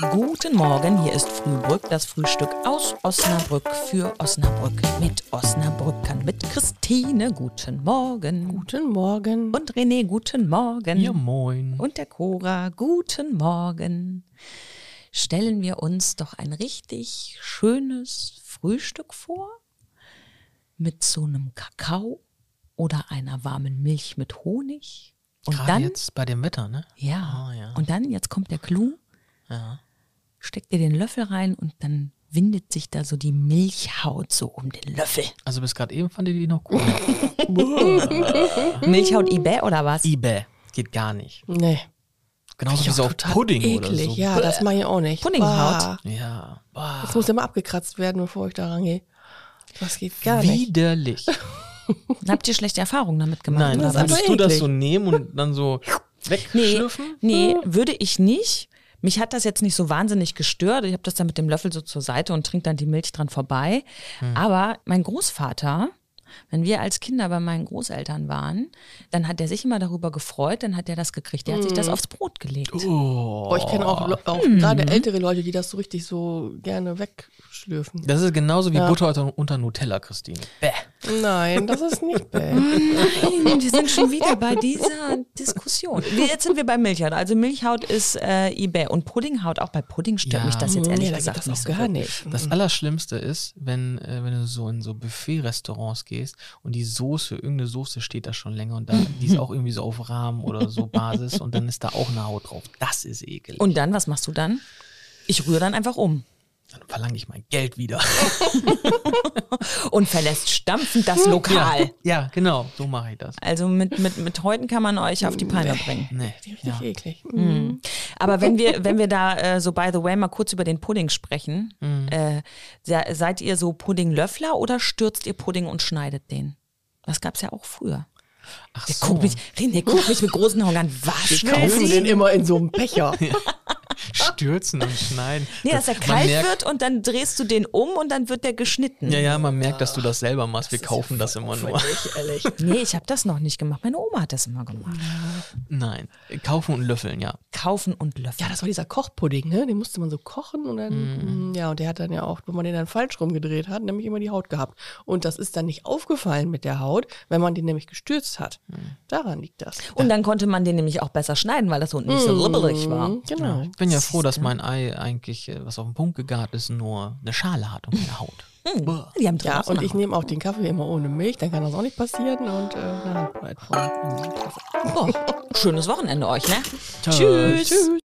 Guten Morgen, hier ist Frühbrück, das Frühstück aus Osnabrück für Osnabrück mit Osnabrückern, mit Christine. Guten Morgen. Guten Morgen. Und René, guten Morgen. Ja, moin. Und der Cora, guten Morgen. Stellen wir uns doch ein richtig schönes Frühstück vor mit so einem Kakao oder einer warmen Milch mit Honig. Und Gerade dann, jetzt bei dem Wetter, ne? ja, Ah, ja. und dann, jetzt kommt der Clou, Ja. Steckt ihr den Löffel rein und dann windet sich da so die Milchhaut so um den Löffel. Also bis gerade eben fand ich die noch cool. Milchhaut Ibä oder was? eBay. Geht gar nicht. Nee. Genauso wie so auf Pudding eklig. oder so. Ja, das mache ich auch nicht. Puddinghaut. Bah. Ja. Boah. Das muss immer abgekratzt werden, bevor ich da rangehe. Das geht gar nicht. Widerlich. Habt ihr schlechte Erfahrungen damit gemacht? Nein, würdest du das so nehmen und dann so Nee, wegschlürfen? nee, würde ich nicht. Mich hat das jetzt nicht so wahnsinnig gestört. Ich habe das dann mit dem Löffel so zur Seite und trinke dann die Milch dran vorbei. Aber mein Großvater, wenn wir als Kinder bei meinen Großeltern waren, dann hat er sich immer darüber gefreut, dann hat er das gekriegt. Der hat sich das aufs Brot gelegt. Oh. Boah, ich kenne auch, auch Hm. gerade ältere Leute, die das so richtig so gerne wegschlürfen. Das ist genauso wie Ja. Butter unter, unter Nutella, Christine. Bäh. Nein, das ist nicht bäh. Sind schon wieder bei dieser Diskussion. Jetzt sind wir bei Milchhaut. Also Milchhaut ist äh, eBay und Puddinghaut. Auch bei Pudding stört Ja. mich das jetzt ehrlich nee, gesagt das nicht so. gar nicht. Das Allerschlimmste ist, wenn, äh, wenn du so in so Buffet-Restaurants gehst und die Soße, irgendeine Soße steht da schon länger und da, die ist auch irgendwie so auf Rahmen oder so Basis und dann ist da auch eine Haut drauf. Das ist ekelig. Und dann, was machst du dann? Ich rühre dann einfach um dann verlange ich mein Geld wieder. und verlässt stampfend das Lokal. Ja, genau, so mache ich das. Also mit, mit, mit Häuten kann man euch auf die Palme bringen. Nee. Richtig Ja. eklig. Mhm. Aber wenn wir, wenn wir da äh, so by the way mal kurz über den Pudding sprechen, äh, se- seid ihr so Puddinglöffler oder stürzt ihr Pudding und schneidet den? Das gab's ja auch früher. Ach Der so. guckt mich, René guckt mich mit großen Augen an. Was Wir kaufen den immer in so einem Becher. Ah. Stürzen und schneiden. Nee, dass er kalt merkt, wird und dann drehst du den um und dann wird der geschnitten. Ja, ja, man merkt, dass du das selber machst. Wir kaufen das immer nur. ehrlich. Nee, ich habe das noch nicht gemacht. Meine Oma hat das immer gemacht. Nein, kaufen und löffeln, ja. Kaufen und löffeln. Ja, das war dieser Kochpudding, ne? Den musste man so kochen und dann, mm, ja, und der hat dann ja auch, wenn man den dann falsch rumgedreht hat, nämlich immer die Haut gehabt. Und das ist dann nicht aufgefallen mit der Haut, wenn man den nämlich gestürzt hat. Daran liegt das. Und dann konnte man den nämlich auch besser schneiden, weil das unten nicht so rubberig war. Mhm, Genau. Ich bin ja froh, dass mein Ei eigentlich, äh, was auf den Punkt gegart ist, nur eine Schale hat und keine Haut. Boah. Die haben Ja, und ich nehme auch den Kaffee immer ohne Milch, dann kann das auch nicht passieren und äh, na, halt. Oh, schönes Wochenende euch, ne? Tschüss. Tschüss.